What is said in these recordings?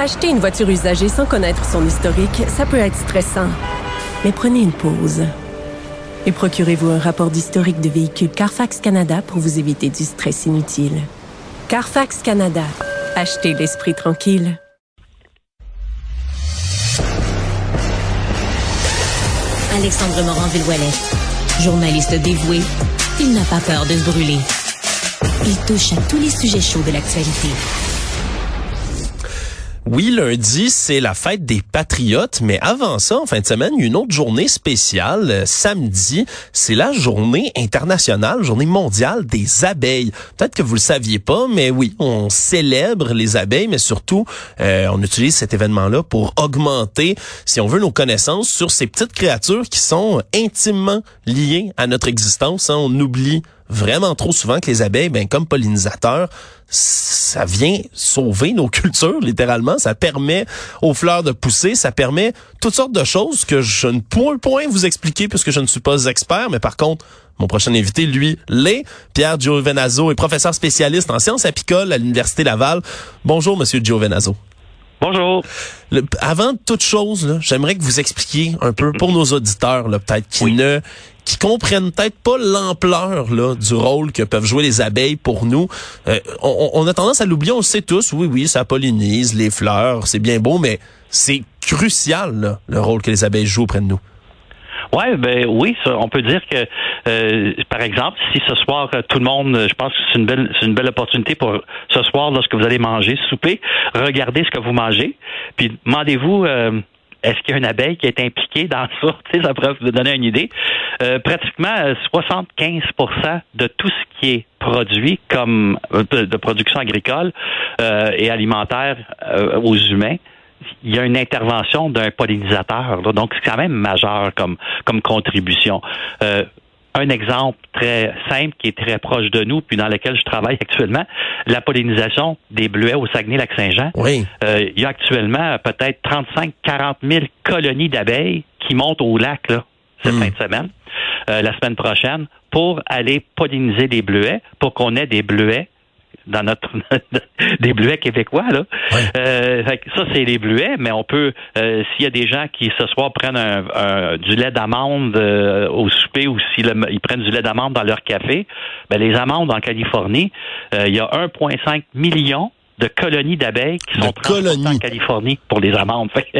Acheter une voiture usagée sans connaître son historique, ça peut être stressant. Mais prenez une pause. Et procurez-vous un rapport d'historique de véhicule Carfax Canada pour vous éviter du stress inutile. Carfax Canada. Achetez l'esprit tranquille. Alexandre Morand-Villouellette. Journaliste dévoué, il n'a pas peur de se brûler. Il touche à tous les sujets chauds de l'actualité. Oui, lundi, c'est la fête des patriotes, mais avant ça, en fin de semaine, il y a une autre journée spéciale. Euh, samedi, c'est la journée internationale, journée mondiale des abeilles. Peut-être que vous le saviez pas, mais oui, on célèbre les abeilles, mais surtout, euh, on utilise cet événement-là pour augmenter, si on veut, nos connaissances sur ces petites créatures qui sont intimement liées à notre existence. hein. On oublie vraiment trop souvent que les abeilles, ben, comme pollinisateurs, ça vient sauver nos cultures, littéralement. Ça permet aux fleurs de pousser, ça permet toutes sortes de choses que je ne pourrais point vous expliquer puisque je ne suis pas expert, mais par contre, mon prochain invité, lui, l'est. Pierre Giovenazzo est professeur spécialiste en sciences apicoles à l'Université Laval. Bonjour, Monsieur Giovenazzo. Bonjour. Le- avant toute chose, j'aimerais que vous expliquiez un peu pour nos auditeurs, peut-être qui ne qui comprennent peut-être pas l'ampleur là du rôle que peuvent jouer les abeilles pour nous. Euh, on, on a tendance à l'oublier, on le sait tous. Oui, oui, ça pollinise les fleurs, c'est bien beau, mais c'est crucial là, le rôle que les abeilles jouent auprès de nous. Ouais, ben oui, ça, on peut dire que, euh, par exemple, si ce soir euh, tout le monde, euh, je pense que c'est une belle, c'est une belle opportunité pour ce soir lorsque vous allez manger, souper, regardez ce que vous mangez, puis demandez-vous. euh, est-ce qu'il y a une abeille qui est impliquée dans ça? Tu sais, ça pourrait vous donner une idée. Euh, pratiquement euh, 75% de tout ce qui est produit comme euh, de, de production agricole euh, et alimentaire euh, aux humains, il y a une intervention d'un pollinisateur. là. donc, c'est quand même majeur comme, comme contribution. Euh, un exemple très simple qui est très proche de nous, puis dans lequel je travaille actuellement, la pollinisation des bleuets au Saguenay-Lac-Saint-Jean. Oui. Euh, il y a actuellement peut-être 35-40 000 colonies d'abeilles qui montent au lac là, cette Hmm. fin de semaine, euh, la semaine prochaine, pour aller polliniser les bleuets, pour qu'on ait des bleuets dans notre des bleuets québécois là. Euh, ça c'est les bleuets, mais on peut euh, s'il y a des gens qui ce soir prennent un, un- du lait d'amande euh, au souper ou s'ils ils prennent du lait d'amande dans leur café, ben les amandes en Californie, il y a 1,5 million de colonies d'abeilles qui sont en. Californie pour les amandes. Fait que,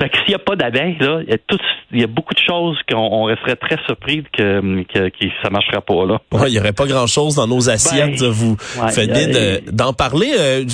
fait que s'il n'y a pas d'abeilles, là, il y a tout, il y a beaucoup de choses qu'on on resterait très surpris que, que, que ça marcherait pas là. Ouais, il y aurait pas grand-chose dans nos assiettes. Ben, vous ouais, bien euh, de- d'en parler. Euh,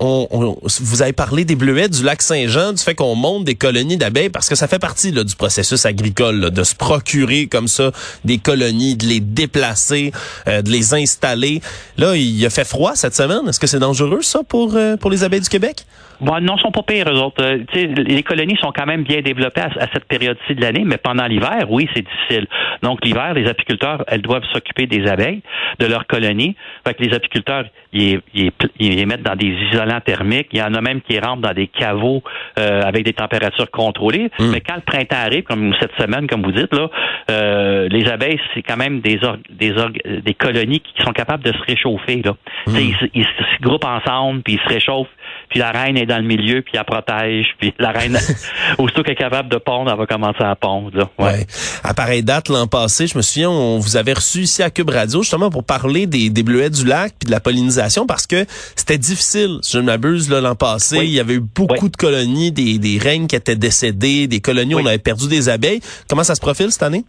on- on- vous avez parlé des bleuets du lac Saint-Jean, du fait qu'on monte des colonies d'abeilles, parce que ça fait partie là, du processus agricole, là, de se procurer comme ça des colonies, de les déplacer, euh, de les installer. Là, il a fait froid cette semaine. Est-ce que c'est dangereux ça pour euh, pour les abeilles du Québec? Bon, non, ils sont pas pires, eux autres. Euh, les colonies sont quand même bien développées à, à cette période-ci de l'année, mais pendant l'hiver, oui, c'est difficile. Donc, l'hiver, les apiculteurs, elles doivent s'occuper des abeilles, de leurs colonies. Fait que les apiculteurs, ils, ils- ils les mettent dans des isolants thermiques. Il y en a même qui rentrent dans des caveaux euh, avec des températures contrôlées. Mais quand le printemps arrive, comme cette semaine, comme vous dites, là, euh, les abeilles, c'est quand même des, org- des, org- des colonies qui sont capables de se réchauffer. Là. Ils, se- ils se groupent ensemble, puis ils se réchauffent puis la reine est dans le milieu, puis elle protège, puis la reine, aussitôt qu'elle est capable de pondre, elle va commencer à pondre. Là. Ouais. Ouais. À pareille date, l'an passé, je me souviens, on vous avait reçu ici à Cube Radio justement pour parler des, des bleuets du lac puis de la pollinisation parce que c'était difficile. Si je ne m'abuse, là, l'an passé, Oui. il y avait eu beaucoup Oui. de colonies, des, des reines qui étaient décédées, des colonies où Oui. on avait perdu des abeilles. Comment ça se profile cette année?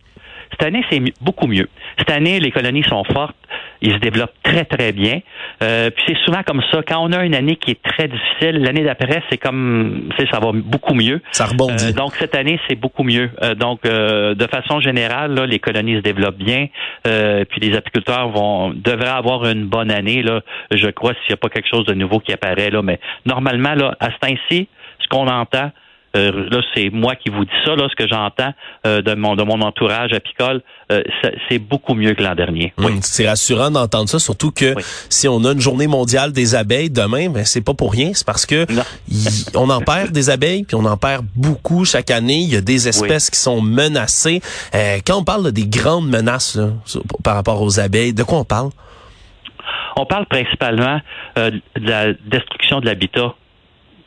Cette année, c'est beaucoup mieux. Cette année, les colonies sont fortes. Ils se développent très, très bien. Euh, puis c'est souvent comme ça. Quand on a une année qui est très difficile, l'année d'après, c'est comme, ça va beaucoup mieux. Ça rebondit. Euh, donc cette année, c'est beaucoup mieux. Euh, donc de façon générale, là, les colonies se développent bien. puis les apiculteurs vont devraient avoir une bonne année. Là, je crois s'il n'y a pas quelque chose de nouveau qui apparaît là. Mais normalement, là, à ce temps-ci, ce qu'on entend, euh, là, c'est moi qui vous dis ça, là, ce que j'entends euh, de mon de mon entourage apicole, euh, c'est beaucoup mieux que l'an dernier. Hum, c'est rassurant d'entendre ça, surtout que si on a une journée mondiale des abeilles demain, ben c'est pas pour rien, c'est parce que on en perd des abeilles, puis on en perd beaucoup chaque année. Il y a des espèces qui sont menacées. quand on parle de des grandes menaces par rapport aux abeilles, de quoi on parle? On parle principalement de la destruction de l'habitat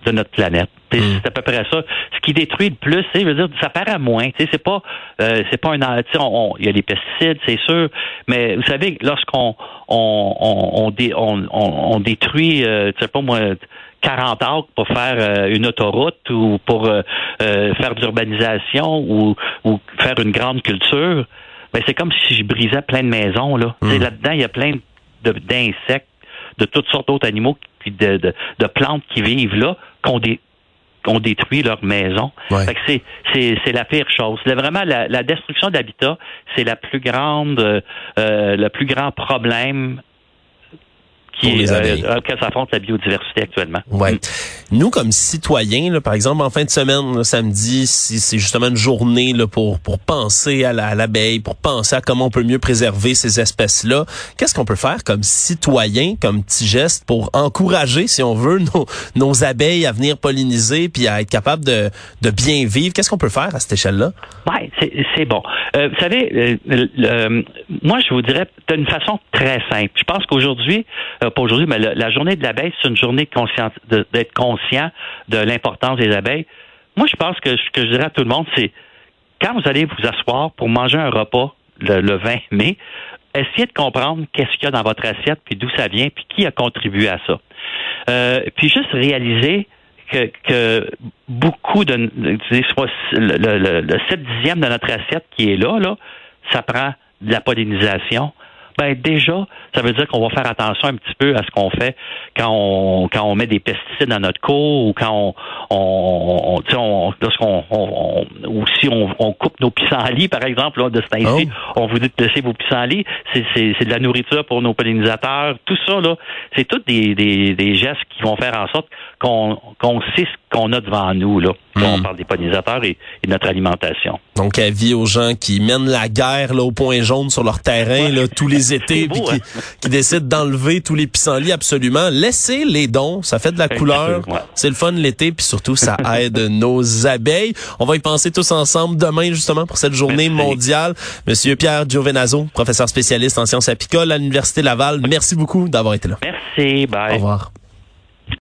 de notre planète. Hmm. C'est à peu près ça. Ce qui détruit le plus, c'est, je veux dire, ça paraît moins. C'est pas, euh, c'est pas un. Il y a les pesticides, c'est sûr, mais vous savez, lorsqu'on on, on, on, on, détruit, euh, sais pas moi. 40 acres pour faire euh, une autoroute ou pour euh, faire de l'urbanisation ou, ou faire une grande culture, ben c'est comme si je brisais plein de maisons là. Hmm. Là-dedans, il y a plein d'insectes, de, toutes sortes d'autres animaux, puis de, de, de, plantes qui vivent là, qu'on dé, détruit leur maison. C'est, c'est, c'est la pire chose. Vraiment la, la destruction d'habitat, c'est la plus grande, euh, le plus grand problème qui euh, que s'affronte la biodiversité actuellement. Ouais. Nous, comme citoyens, là, par exemple, en fin de semaine, samedi, c'est justement une journée là, pour, pour penser à, l'abeille, pour penser à comment on peut mieux préserver ces espèces-là. Qu'est-ce qu'on peut faire comme citoyen, comme petit geste pour encourager, si on veut, nos, nos abeilles à venir polliniser puis à être capable de, de bien vivre? Qu'est-ce qu'on peut faire à cette échelle-là? Oui, c'est bon. Euh, vous savez, euh, moi, je vous dirais d'une façon très simple. Je pense qu'aujourd'hui, euh, pas aujourd'hui, mais la, journée de l'abeille, c'est une journée d'être conscient de l'importance des abeilles. Moi, je pense que ce que je dirais à tout le monde, c'est quand vous allez vous asseoir pour manger un repas le, 20 mai, essayez de comprendre qu'est-ce qu'il y a dans votre assiette, puis d'où ça vient, puis qui a contribué à ça. Euh, puis juste réaliser que, beaucoup de, le, le, le 7 dixième de notre assiette qui est là, là, ça prend de la pollinisation, ben déjà, ça veut dire qu'on va faire attention un petit peu à ce qu'on fait quand on quand on met des pesticides dans notre cour ou quand on, on, on, lorsqu'on on, ou si on, on, coupe nos pissenlits, par exemple, là, de ce temps-ci, oh. on vous dit de laisser vos pissenlits, c'est, c'est, c'est de la nourriture pour nos pollinisateurs, tout ça, là, c'est tous des, des, des gestes qui vont faire en sorte qu'on, qu'on sait ce qu'on a devant nous, là, on hmm. parle des pollinisateurs et, de notre alimentation. Donc, avis aux gens qui mènent la guerre là, au point jaune sur leur terrain là, tous les étés, puis qui, hein? qui, décident d'enlever tous les pissenlits, absolument. Laissez les dons, ça fait de la couleur, c'est le fun l'été, puis surtout, ça aide nos abeilles. On va y penser tous ensemble demain, justement, pour cette journée mondiale. Monsieur Pierre Giovenazzo, professeur spécialiste en sciences apicoles à l'Université Laval, merci beaucoup d'avoir été là. Merci, bye. Au revoir.